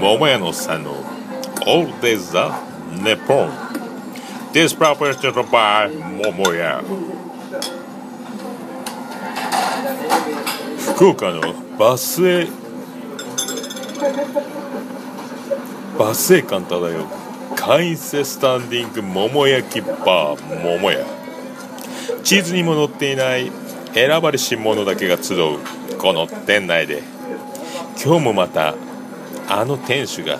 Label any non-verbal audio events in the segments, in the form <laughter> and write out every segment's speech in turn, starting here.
桃屋のさんの All Days the Nippon. This proposition by 桃屋福岡のバスへバスへ館漂う会員制スタンディング桃焼きバー桃屋地図にも載っていない選ばれし者だけが集うこの店内で。今日もまたあの店主が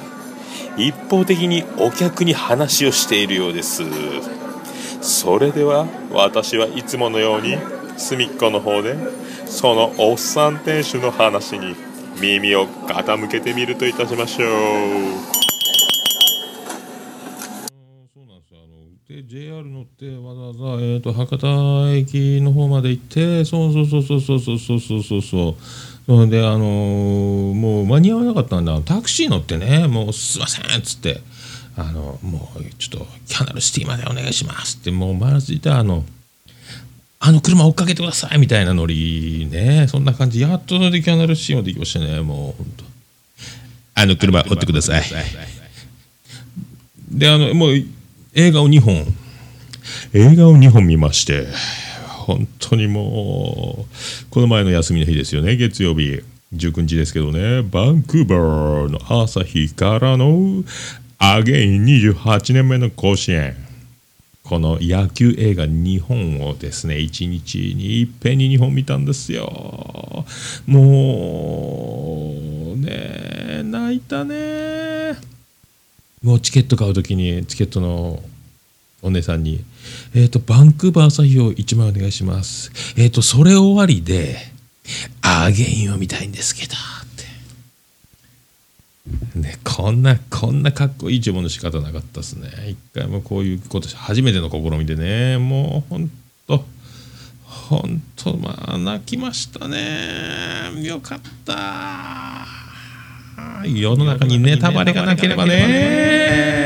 一方的にお客に話をしているようです。それでは私はいつものように隅っこの方でそのおっさん店主の話に耳を傾けてみるといたしましょう。そうなんですあので JR 乗ってわざわざ、えー、と博多駅の方まで行ってそうそうそうそうそうそうそうそうそう。そであのーもう間に合わなかったんだ。タクシー乗ってねもうすいませんっつってあのもうちょっとキャナルシティまでお願いしますってもうまずいたあのあの車追っかけてくださいみたいなノリね。そんな感じやっとでキャナルシティまで行きましたねもう本当あの車追ってください。であのもう映画を2本。映画を2本見まして本当にもうこの前の休みの日ですよね。月曜日。19日ですけどね。バンクーバーの朝日からのアゲイン28年目の甲子園。この野球映画2本をですね1日にいっぺんに2本見たんですよ。もうね泣いたね。もうチケット買うときにチケットのお姉さんに「えっ、とバンクーバー朝日を1枚お願いします」えっ、とそれ終わりで「アゲインを見たいんですけど」って。ねこんなこんなかっこいい注文の仕方なかったですね。一回もこういうこと初めての試みでねもうほんとほんとまあ泣きましたね。よかった世の中にネタバレがなければね。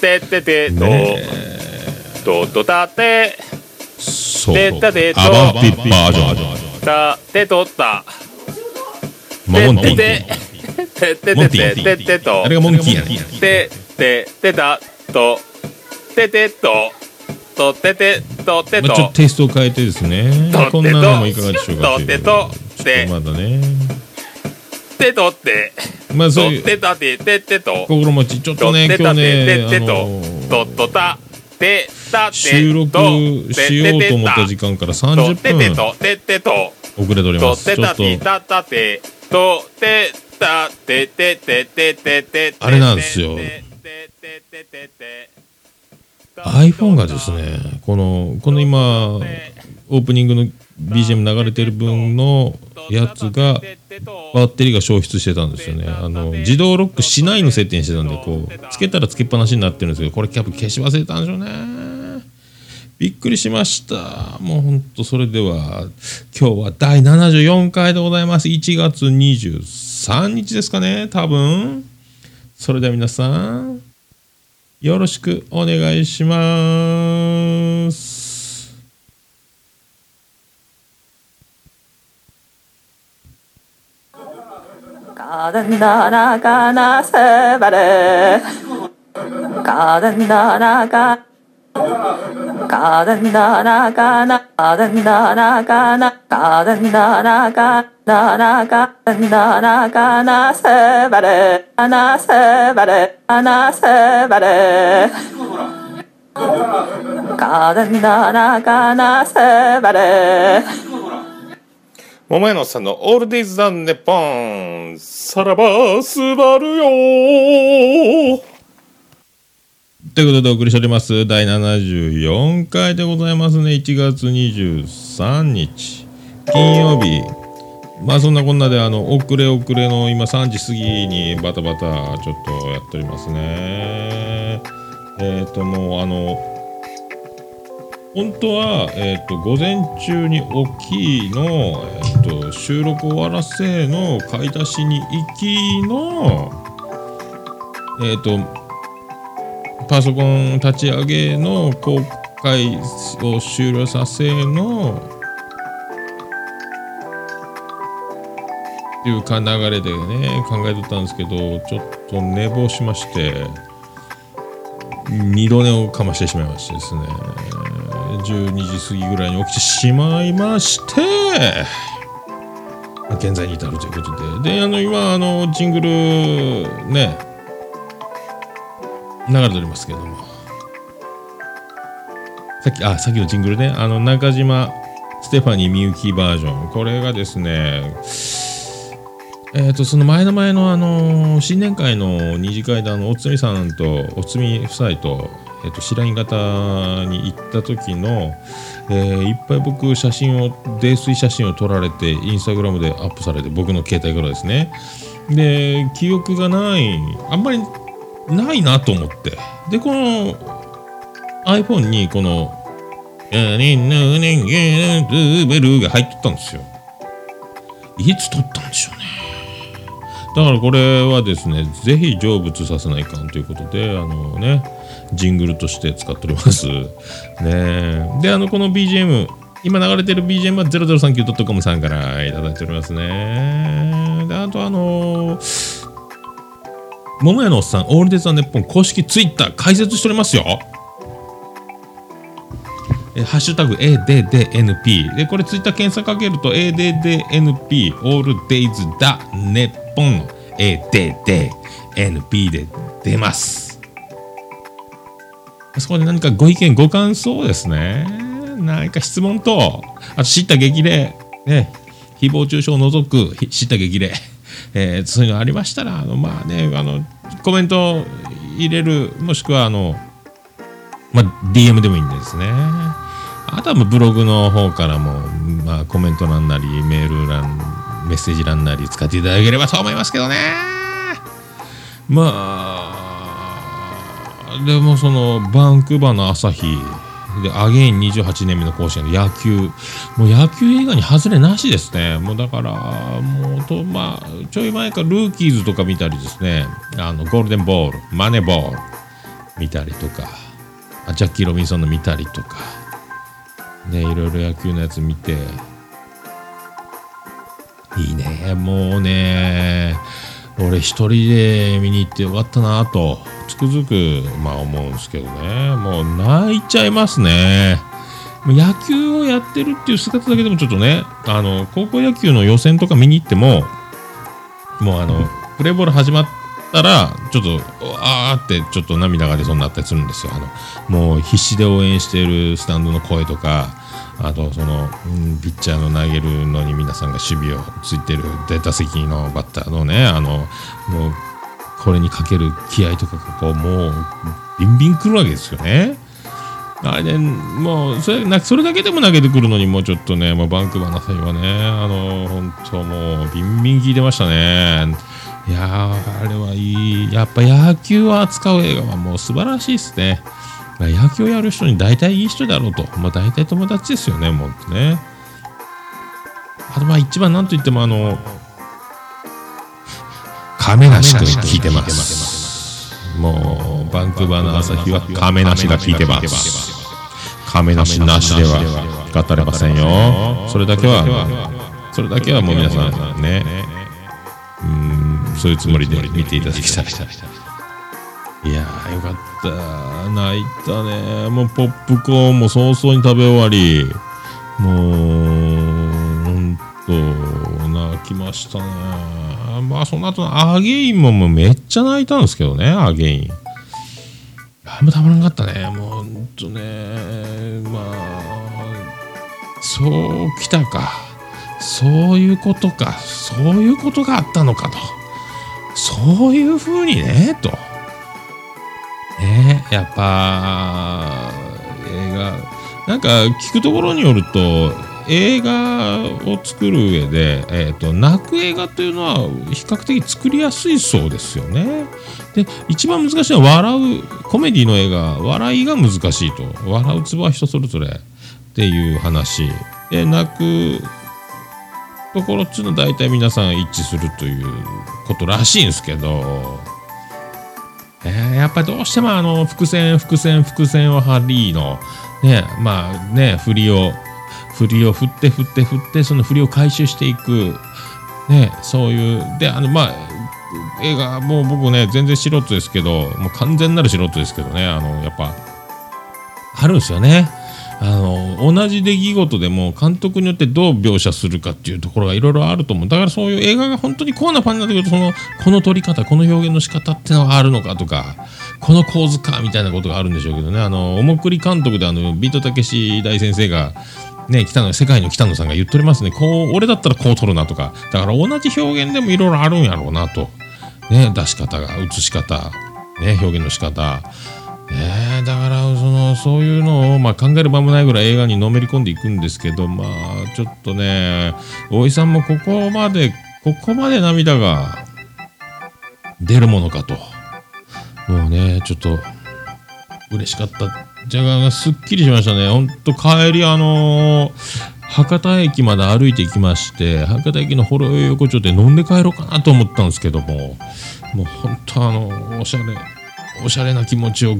てててとね。ととたて。そう。てたてと。アバンティバージョンたてとったモモンティてててててててと。あれがモンキーやね。てててたと。ててと。とててとてと。まあちょっとテイストを変えてですね。とこんなのもいかがでしょうかとてと。てまだねてとってとまあそういう。てたてててと。心持ちちょっととね今日ねあてててと。のととた。てたて収録しようと思った時間からと30てて分とててと。遅れておりとます。ちょっと。てたてたたてとてたててててててあれなんですよ iPhone がですねこのこの今オープニングの BGM 流れてる分のやつがバッテリーが消失してたんですよね。あの自動ロックしないの設定にしてたんでこうつけたらつけっぱなしになってるんですけどこれキャップ消し忘れたんでしょうね。びっくりしました。もうほんとそれでは今日は第74回でございます。1月23日ですかね多分。それでは皆さんよろしくお願いします。 가든 나라가 나 세바레 가든 나라가 가든 나라가 나 가든 나라가 나 가든 나라가 나라가 나라가 나 세바레 나 세바레나 세바레 가든 나라가 나 세바레 桃屋のさんのオールディーズ・ザ・ネポンさらばすばるよということでお送りしております。第74回でございますね。1月23日。金曜日。まあそんなこんなであの遅れ遅れの今3時過ぎにバタバタちょっとやっておりますね。えっ、ともうあの本当は、えー、と午前中に起きいの、えー、と収録終わらせの買い出しに行きのえっ、とパソコン立ち上げの公開を終了させのっていうか流れでね考えてたんですけどちょっと寝坊しまして二度寝をかましてしまいましてですね。12時過ぎぐらいに起きてしまいまして現在に至るということで。であの今あのジングルね流れておりますけれども。さっきあさっきのジングルね。あの中島ステファニーみゆきバージョン。これがですねえー、とその前の前の、あのー新年会の二次会であのおつみさんとおつみ夫妻と,、えー、と白井型に行った時の、えーいっぱい僕写真を泥酔写真を撮られてインスタグラムでアップされて僕の携帯からですね。で記憶がないあんまりないなと思って。でこの iPhone にこの「やねんなねんげんルベル」が入っとったんですよいつ撮ったんでしょうねだからこれはですね、ぜひ成仏させないかんということで、あのね、ジングルとして使っております。ねで、あの、この BGM、今流れてる BGM は 0039.com さんからいただいておりますね。で、あとあのー、桃屋のおっさん、オールデイズ・ザ・ネッポン公式ツイッター開設しておりますよ。えハッシュタグ ADDNP でこれツイッター検索かけると ADDNP オールデイズだネッポンの ADDNP で出ますそこで何かご意見ご感想ですね何か質問とあと知った激励ね誹謗中傷を除くひ知った激励えーそういうのありましたらあのまあねあのコメント入れるもしくはあのまあ、DM でもいいんですね。あとはもうブログの方からも、まあ、コメント欄なり、メール欄、メッセージ欄なり使っていただければと思いますけどね。まあ、でもその、バンクーバーの朝日、で、アゲイン28年目の甲子園の野球、もう野球映画に外れなしですね。もうだから、もうと、まあ、ちょい前からルーキーズとか見たりですね、あの、ゴールデンボール、マネーボール見たりとか、ジャッキー・ロビンソンの見たりとか、ね、いろいろ野球のやつ見て、いいね、もうね、俺一人で見に行ってよかったなと、つくづく、まあ思うんですけどね、もう泣いちゃいますね。野球をやってるっていう姿だけでもちょっとね、あの、高校野球の予選とか見に行っても、もうあの、プレーボール始まったら、ちょっと、あーってちょっと涙が出そうになったりするんですよ。あの、もう必死で応援しているスタンドの声とか、あとその、ピッチャーの投げるのに皆さんが守備をついてるデータ席のバッターのね、あの、もう、これにかける気合とかがこう、もう、ビンビンくるわけですよね。あれね、もうそれそれだけでも投げてくるのに、もうちょっとね、もうバンクーバーの際はね、あの、本当もう、ビンビン効いてましたね。いやー、あれはいい。やっぱ野球を扱う映画はもう素晴らしいですね。まあ野球をやる人に大体いい人だろうと。まあ大体友達ですよね、もうね。あとまあ一番なんといってもあの、亀梨君聞いてます。もう、バンクーバーの朝日は亀梨が聞いてます。亀梨なしでは語れませんよ。それだけは、それだけはもう皆さんね、うん、そういうつもりで見ていただきたい。いやー、よかった。泣いたね。もうポップコーンも早々に食べ終わり、もう、ほんと、泣きましたね。まあ、その後のアゲインももうめっちゃ泣いたんですけどね、アゲイン。あんまたまらんかったね。もう、ほんとね、まあ、そうきたか。そういうことか。そういうことがあったのかと。そういうふうにね、と。ね。やっぱ、映画、なんか聞くところによると、映画を作る上で、えーと、泣く映画というのは比較的作りやすいそうですよね。で一番難しいのは笑うコメディの映画笑いが難しいと。笑うツボは人それぞれっていう話。で泣くところっつうのは大体皆さん一致するということらしいんですけど、えー、やっぱりどうしてもあの伏線伏線伏線を張りのねまあね振りを振りを振って振って振ってその振りを回収していくねそういうであのまあ映画もう僕ね全然素人ですけどもう完全なる素人ですけどねあのやっぱあるんですよね。あの同じ出来事でも監督によってどう描写するかっていうところがいろいろあると思う。だからそういう映画が本当にコアなファンになってくるとそのこの撮り方この表現の仕方っていうのはあるのかとかこの構図かみたいなことがあるんでしょうけどね。あのおもくり監督であのビートたけし大先生がね、北野世界の北野さんが言っておりますね。こう俺だったらこう撮るなとか。だから同じ表現でもいろいろあるんやろうなと、ね、出し方が映し方、ね、表現の仕方。ね、だからそのそういうのを、まあ、考える場もないぐらい映画にのめり込んでいくんですけどまあちょっとね大井さんもここまでここまで涙が出るものかと。もうねちょっと嬉しかったじゃがすっきりしましたね。ほんと帰りあのー、博多駅まで歩いてきまして博多駅のほろ酔横丁で飲んで帰ろうかなと思ったんですけどももう本当あのおしゃれおしゃれな気持ちを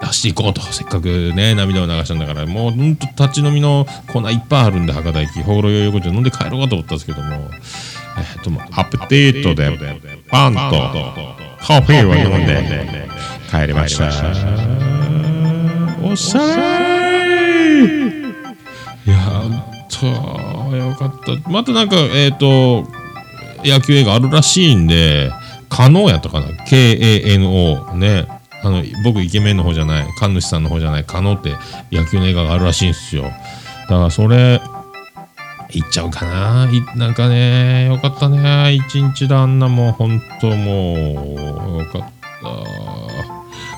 出していこうと。せっかくね涙を流したんだから。もうほんと立ち飲みのコーナーいっぱいあるんで博多駅ほろ酔い横丁飲んで帰ろうかと思ったんですけども。えっとアップティートでパンとカフェを飲んで帰りました。おしゃれ。いやとよかった。またなんかえっ、ー、と野球映画あるらしいんで可能やったかな ?K-A-N-O ね。あの、僕イケメンの方じゃない、神主さんの方じゃない、可能って野球の映画があるらしいんですよ。だからそれ、行っちゃうかな。なんかね、よかったね。一日であんなもう、ほんともう、よかった。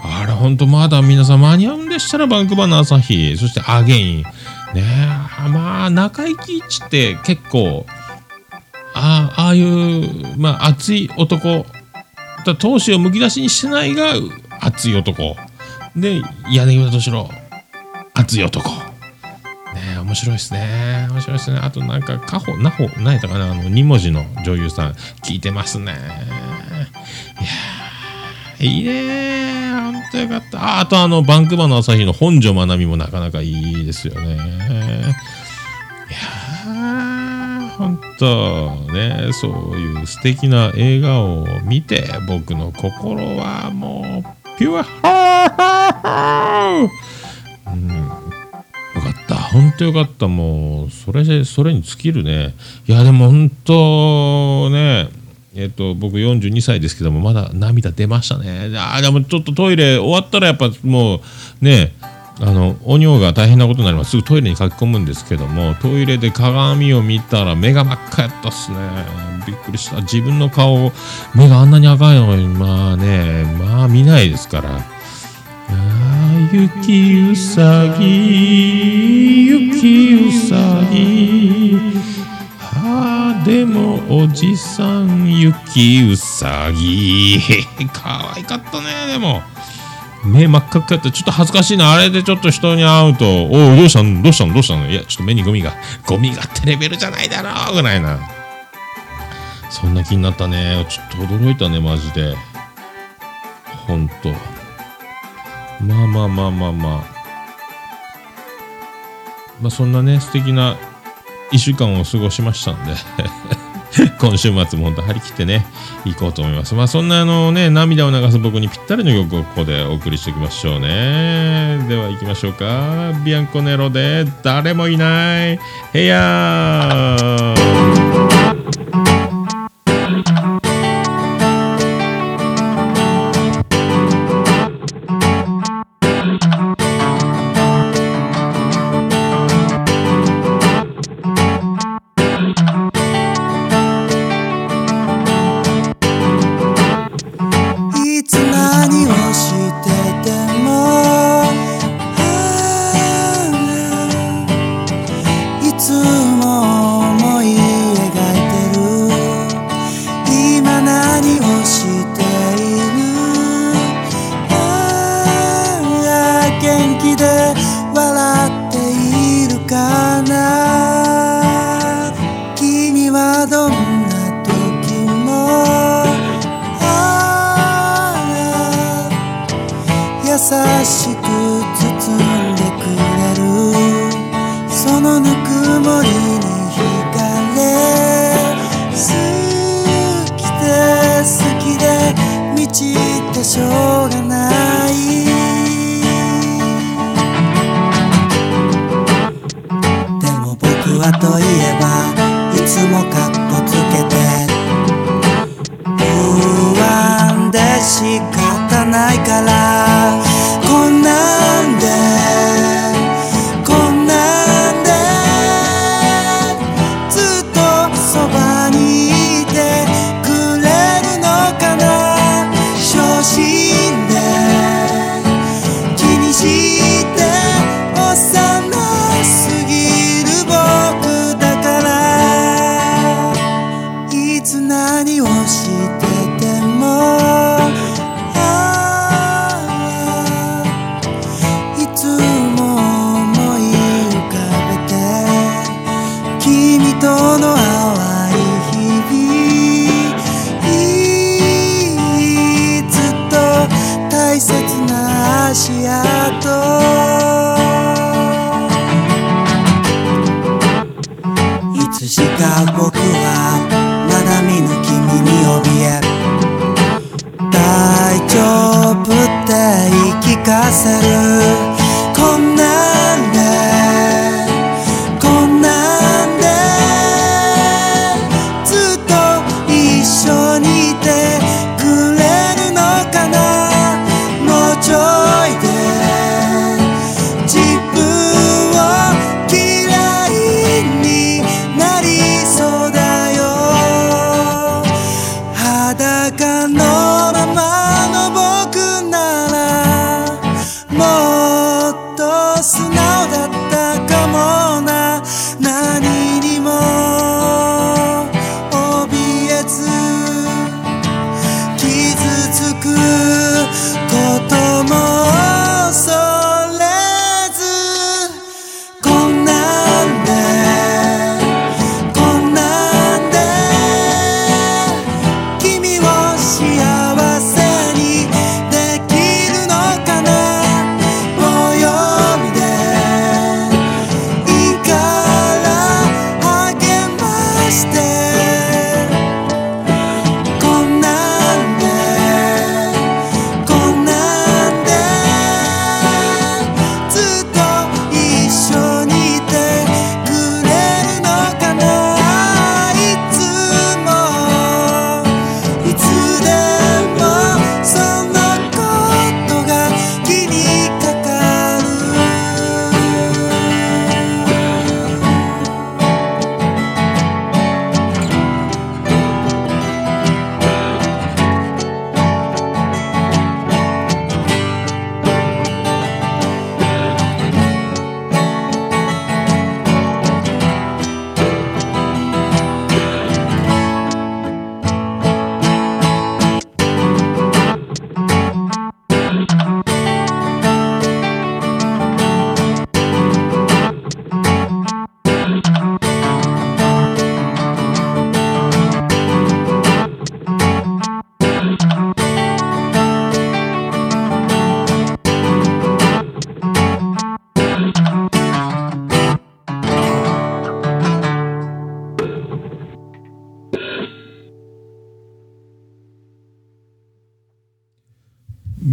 あれ、ほんとまだ皆さん間に合うんでしたら、バンクバーの朝日、そしてアゲイン。ねまあ、中井貴一って結構、ああ、あいう、まあ、熱い男だ闘志をむき出しにしてないが熱い男。で柳田敏郎。熱い男。ね面白いですね。面白いですね。あとなんかカホナホ何やったかな？あの2文字の女優さん。聞いてますね。いやいいねほんとよかった。ああとあのバンクバの朝日の本庄まなみもなかなかいいですよね。いや本当ねそういう素敵な映画を見て僕の心はもうピュアハーうん。よかった。本当よかった。もうそれでそれに尽きるね。いやでも本当ねえっと、僕42歳ですけどもまだ涙出ましたね。あでもちょっとトイレ終わったらやっぱもうねあのお尿が大変なことになります。すぐトイレに書き込むんですけどもトイレで鏡を見たら目が真っ赤やったっすね。びっくりした。自分の顔目があんなに赤いのにまあねまあ見ないですから。ああ雪うさぎ雪うさぎ。あでもおじさん雪うさぎ。<laughs> 可愛かったねでも。目真っ赤っかってちょっと恥ずかしいなあれでちょっと人に会うと「おおどうしたの？どうしたの？どうしたの?」いやちょっと目にゴミがゴミがってレベルじゃないだろうぐらいな。そんな気になったねちょっと驚いたねマジでほんとまあまあまあまあまあまあそんなね素敵な1週間を過ごしましたんで <laughs> 今週末も本当張り切ってね、行こうと思います。まあそんなあのね、涙を流す僕にぴったりの曲をここでお送りしておきましょうね。では行きましょうか。ビアンコネロで誰もいない部屋仕方ないから。かせるこ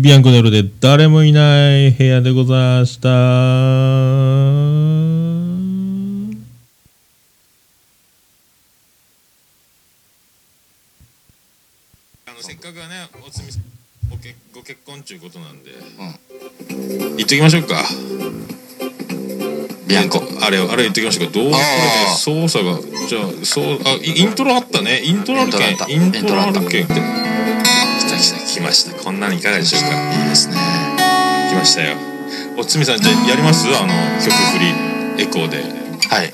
ビアンコネロで誰もいない部屋でございました。あのせっかくはねおつみさんご結婚ちゅうことなんで、言っときましょうか。ビアンコ。あれをあれ言っときましょうか。どうこれねあー操作がじゃあそうあイイントロあったね。イントロあるけん。イインントロトロあった。あるけんって来た来た来ました。こんなのいかがでしょうか？いいですね。来ましたよ。おつみさんじゃあやります？あの曲振りエコーで。はい。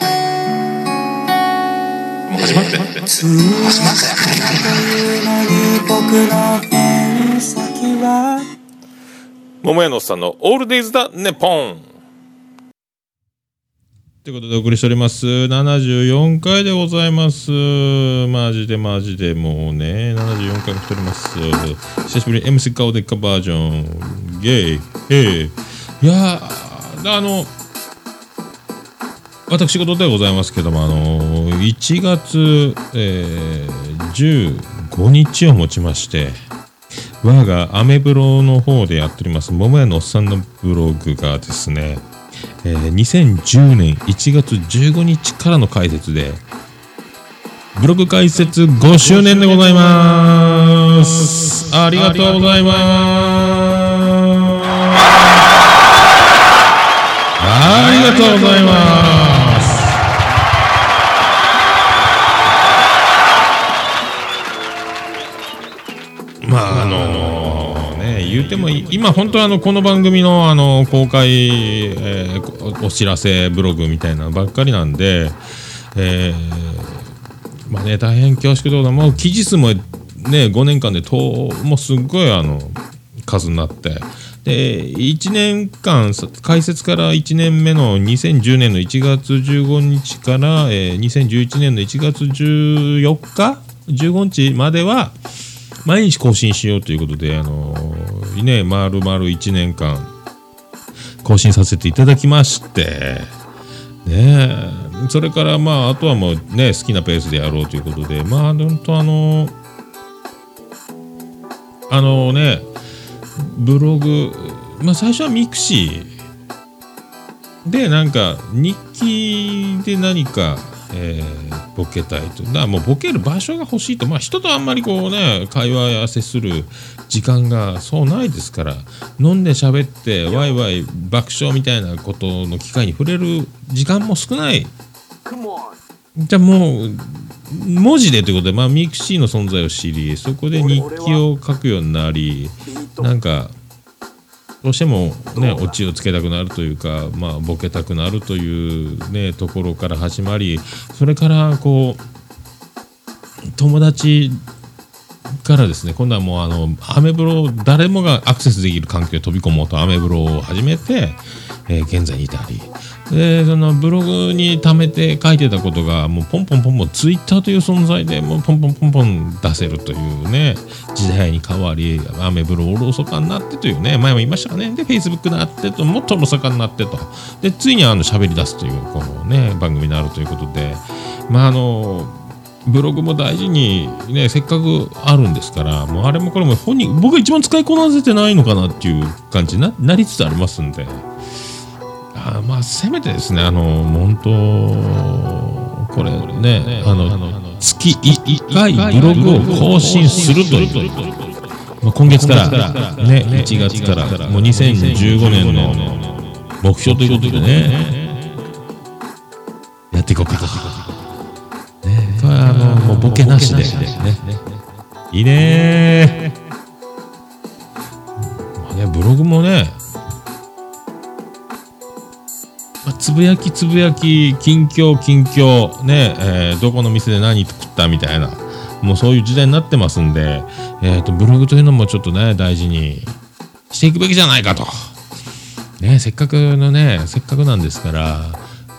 もう始まって、えー始まったのに僕のペン先は桃屋のおっさんのオールデイズだネポンということでお送りしております。74回でございます。マジでマジでもうね74回も来ております。久しぶりに MC 顔でっかバージョン。ゲイ。ええいやーあの私事でございますけどもあの1月、えー15日をもちまして我がアメブロの方でやっております桃屋のおっさんのブログがですね、えー2010年1月15日からの解説でブログ解説5周年でございます。ありがとうございます。ありがとうございます。言うても今本当はあのこの番組のあの公開、えーお知らせブログみたいなのばっかりなんで、えーまあね大変恐縮でございますもう記事数もね5年間でもうすっごいあの数になってで1年間開設から1年目の2010年の1月15日から、えー2011年の1月14日15日までは毎日更新しようということで、あのーね、丸々1年間更新させていただきまして、ね、それからまあ、あとはもうね、好きなペースでやろうということで、まあ、本当あのーあのね、ブログ、まあ最初はミクシーで、なんか日記で何か、えーボケたいと。だからもうボケる場所が欲しいと。まあ人とあんまりこうね、会話や接する時間がそうないですから、飲んで喋ってワイワイ爆笑みたいなことの機会に触れる時間も少ない。じゃあもう、文字でということで、まあ、ミクシーの存在を知り、そこで日記を書くようになり、なんか、どうしてもね、オチをつけたくなるというか、まあ、ボケたくなるというね、ところから始まり、それから、こう、友達からですね、今度はもう、あの、アメブロ、誰もがアクセスできる環境に飛び込もうと、アメブロを始めて、えー現在に至り、でそのブログに貯めて書いてたことがもうポンポンポンポンツイッターという存在でもうポンポンポンポン出せるというね時代に変わりアメブロおろそかになってというね前も言いましたかねでフェイスブックになってともっとおろそかになってとでついにあの喋り出すというこのね番組になるということでまああのブログも大事にねせっかくあるんですからもうあれもこれも本人僕が一番使いこなせてないのかなっていう感じにななりつつありますんで。あまあせめてですねあの本当これねあの月1回ブログを更新するという、まあ、今月からね1月からもう2015年の目標ということでねやっていこうかねこれはあのもうボケなしでね。いいね。まあねブログもねつぶやきつぶやき近況近況ね、えーどこの店で何食ったみたいなもうそういう時代になってますんで、えー、とブログというのもちょっとね大事にしていくべきじゃないかと、ね、せっかくのねせっかくなんですから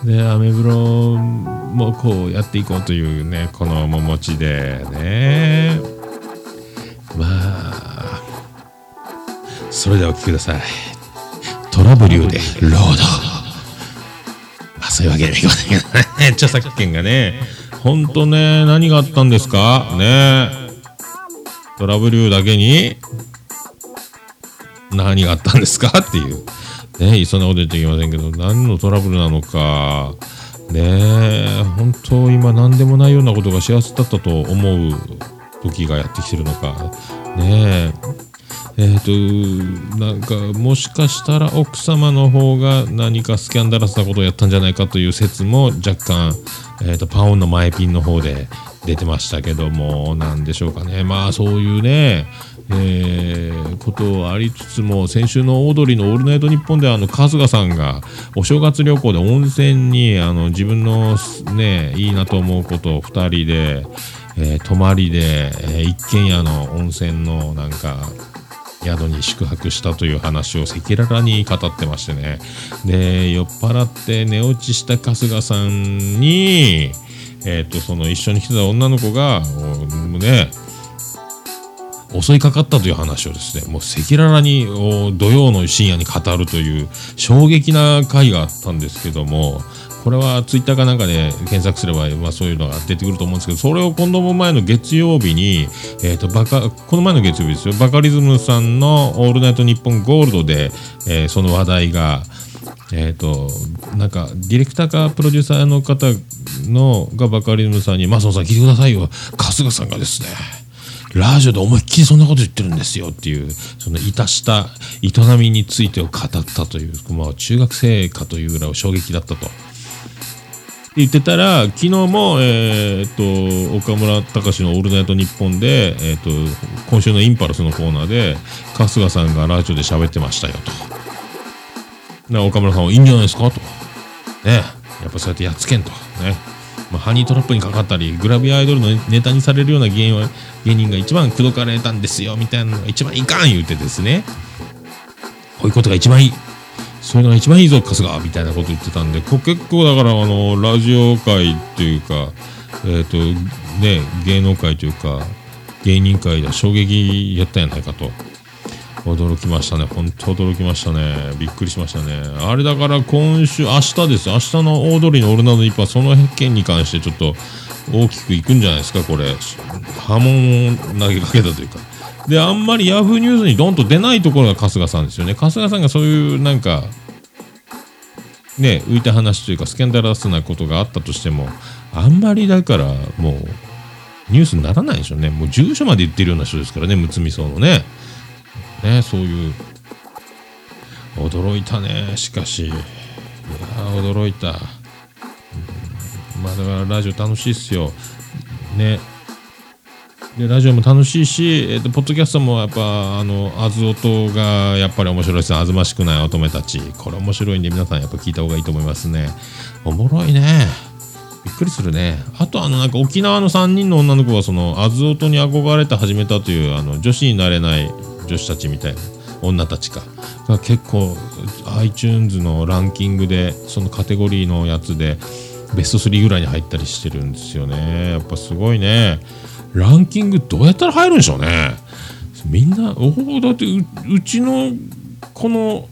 でアメブロもこうやっていこうというねこの面持ちでね。まあそれではお聞きください。トラブリューでロード、そういうわけにはいきませんけどね。<laughs> 著作権がね。ほんとね、何があったんですか？ねトラブルだけに何があったんですか？っていう。ねそんなこと言っちゃいけませんけど、何のトラブルなのか。ね、本当今何でもないようなことが幸せだったと思う時がやってきてるのか。ねえ。えっ、と、なんか、もしかしたら奥様の方が何かスキャンダラスなことをやったんじゃないかという説も若干、えっ、と、パオンの前ピンの方で出てましたけども、なんでしょうかね。まあ、そういうね、えーことありつつも、先週のオードリーのオールナイトニッポンでは、あの、春日さんが、お正月旅行で温泉に、あの、自分のね、いいなと思うことを二人で、えー泊まりで、えー一軒家の温泉のなんか、宿に宿泊したという話を赤裸々に語ってましてね。で酔っ払って寝落ちした春日さんにえっ、とその一緒に来てた女の子がおね襲いかかったという話をですねもう赤裸々に土曜の深夜に語るという衝撃な回があったんですけどもこれはツイッターかなんかで検索すれば、まあ、そういうのが出てくると思うんですけどそれを今度も前の月曜日に、えー、とバカこの前の月曜日ですよバカリズムさんの「オールナイトニッポンゴールドで」えーその話題がえっ、となんかディレクターかプロデューサーの方のがバカリズムさんに「マソンさん聞いてくださいよ春日さんがですねラジオで思いっきりそんなこと言ってるんですよ」っていうそのいたした営みについてを語ったという、まあ、中学生かというぐらい衝撃だったと。言ってたら昨日も、えー、と岡村隆の「オールナイトニッポンで」えー、と今週のインパルスのコーナーで春日さんがラジオで喋ってましたよと。岡村さんは「いいんじゃないですか?」と。ねやっぱそうやってやっつけんと。ねまあ、ハニートラップにかかったりグラビアアイドルのネタにされるような芸は芸人が一番口説かれたんですよみたいなのが一番いかん言うてですねこういうことが一番いいそういうのが一番いいぞ春日みたいなこと言ってたんでこ結構だからあのラジオ界っていうかえっ、とね芸能界というか芸人界で衝撃やったんやないかと。驚きましたね。本当驚きましたね。びっくりしましたね。あれだから今週明日です。明日の大通りのオルナド一般その件に関してちょっと大きくいくんじゃないですかこれ。波紋を投げかけたというか。であんまりヤフーニュースにドンと出ないところが春日さんですよね。春日さんがそういうなんかね浮いた話というかスキャンダラスなことがあったとしてもあんまりだからもうニュースにならないでしょうね。もう住所まで言ってるような人ですからねむつみ荘のね。ねそういう驚いたねしかし。いや驚いた、まあだからラジオ楽しいっすよ。ね。でラジオも楽しいし、えー、とポッドキャストもやっぱあのあず音がやっぱり面白いですね。あずましくない乙女たち。これ面白いんで皆さんやっぱ聞いた方がいいと思いますね。おもろいね。びっくりするね。あとあのなんか沖縄の3人の女の子はそのあず音に憧れて始めたというあの女子になれない女子たちみたいな女たちか。が結構 iTunes のランキングでそのカテゴリーのやつでベスト3ぐらいに入ったりしてるんですよね。やっぱすごいね。ランキングどうやったら入るんでしょうね。みんなおおだってうちのこの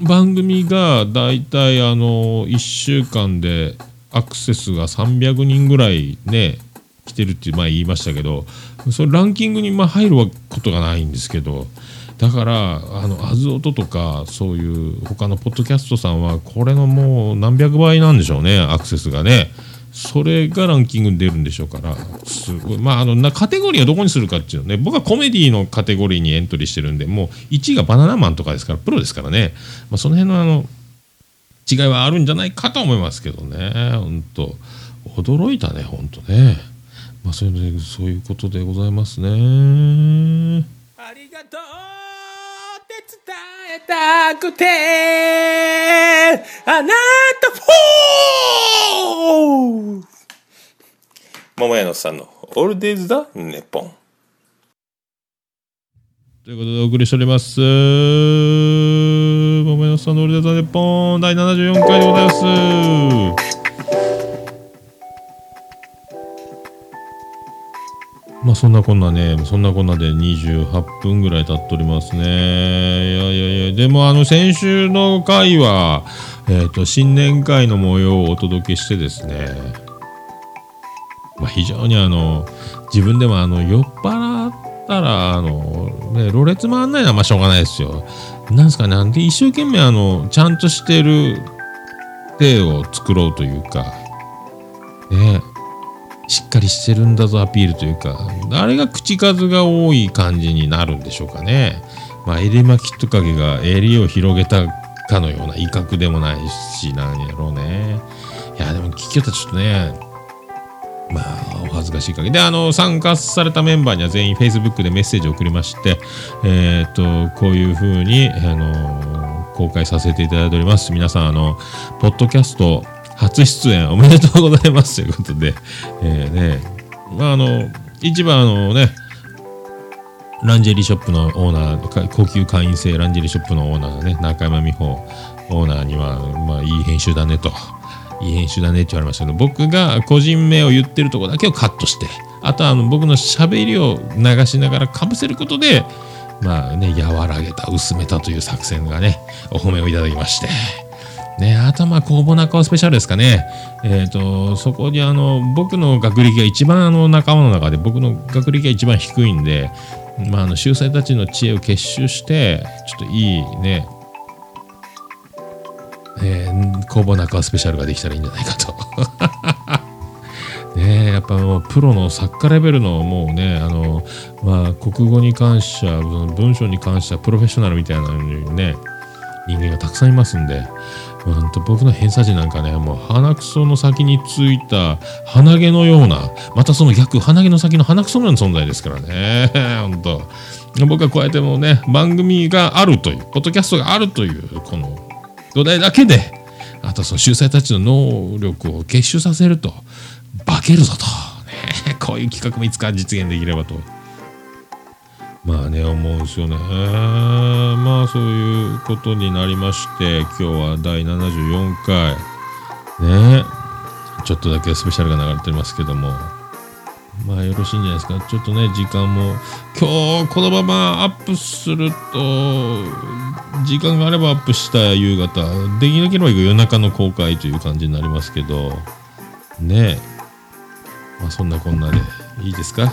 番組がだいたいあの1週間でアクセスが300人ぐらいね来てるって前言いましたけどそれランキングにま入ることがないんですけどだからあのアズオトとかそういう他のポッドキャストさんはこれのもう何百倍なんでしょうねアクセスがね。それがランキングに出るんでしょうから。すごい。まああのなカテゴリーはどこにするかっていうのね。僕はコメディのカテゴリーにエントリーしてるんでもう1位がバナナマンとかですからプロですからね、まあ、その辺のあの違いはあるんじゃないかと思いますけどね。本当驚いたね本当ね。まあそういうそういうことでございますね。ありがとうって伝えたくてあなたフォー。桃屋のさんの「オールデイズ・だネポンということでお送りしております。桃屋のさんのオールデザネポン第74回でございます。まあそんなこんなね、そんなこんなで28分ぐらい経っておりますね。いやいやいや、でもあの先週の回は、えっ、と、新年会の模様をお届けしてですね、まあ非常にあの、自分でもあの、酔っ払ったら、あの、ね、ろれつ回んないのはまあしょうがないですよ。なんすかね、なんで一生懸命あの、ちゃんとしてる手を作ろうというか、ね、しっかりしてるんだぞアピールというか、あれが口数が多い感じになるんでしょうかね。まあ、襟巻きトカゲが襟を広げたかのような威嚇でもないしなんやろうね。いや、でも聞きよったらちょっとね、まあ、お恥ずかしい限り。で、あの、参加されたメンバーには全員 Facebook でメッセージを送りまして、えーっと、こういうふうに、あの、公開させていただいております。皆さん、あの、ポッドキャスト初出演おめでとうございますということで、えーね、まあ、あの、一番あのね、ランジェリーショップのオーナー、高級会員制ランジェリーショップのオーナーね、中山美穂オーナーには、まあ、いい編集だねと、いい編集だねって言われましたけど、僕が個人名を言ってるとこだけをカットして、あとはあの僕の喋りを流しながらかぶせることでまあね和らげた薄めたという作戦がねお褒めをいただきまして。ね、あとまあ公募中尾スペシャルですかね。えっ、と、そこにあの、僕の学歴が一番あの仲間の中で僕の学歴が一番低いんで、まああの、秀才たちの知恵を結集して、ちょっといいね、えー、公募中尾スペシャルができたらいいんじゃないかと。<laughs> ねえやっぱもうプロの作家レベルのもうねあのまあ国語に関しては文章に関してはプロフェッショナルみたいなね人間がたくさんいますんでほんと僕の偏差値なんかねもう鼻くその先についた鼻毛のようなまたその逆鼻毛の先の鼻くそのような存在ですからね。<laughs> 本当。僕はこうやってもうね番組があるというポッドキャストがあるというこの土台だけであとその秀才たちの能力を結集させると化けるぞと、ね、こういう企画もいつか実現できればと。まあね思うんですよね。まあそういうことになりまして今日は第74回。ね。ちょっとだけスペシャルが流れてますけども。まあよろしいんじゃないですか。ちょっとね時間も今日このままアップすると時間があればアップした夕方できなければ夜中の公開という感じになりますけど。ね。まあそんなこんなでいいですか？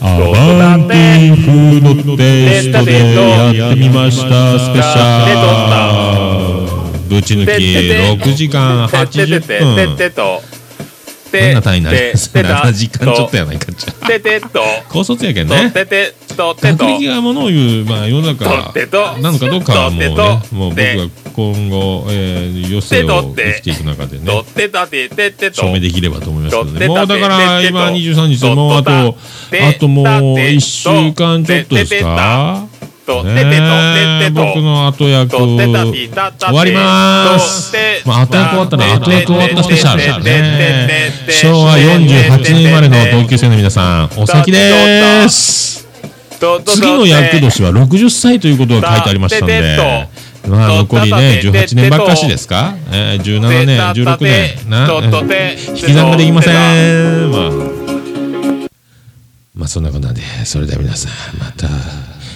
アバンティフードテストでやってみました。スペシャル。ぶち抜き6時間80分てと変な単位になります7時間ちょっとやないかじゃあ。ててと。高卒やけんね。ててとて学と歴がものを言う、まあ、世の中なのかどうかはもうねもう僕は今後、えー、余生を生きていく中でね証明できればと思いますけどね。ともうだから今23日でもうあとあともう1週間ちょっとですか？とててとててと。僕の後役。とってたてたた終わります。まあ後役終わったら後役終わったスペシャル。ね昭和48年生まれの同級生の皆さんお先です次の役年は60歳ということが書いてありましたんで、まあ残りね、18年ばっかしですか、えー、17年、16年、な、えー引き算ができません。まあ、まあそんなことなんで、それでは皆さん、また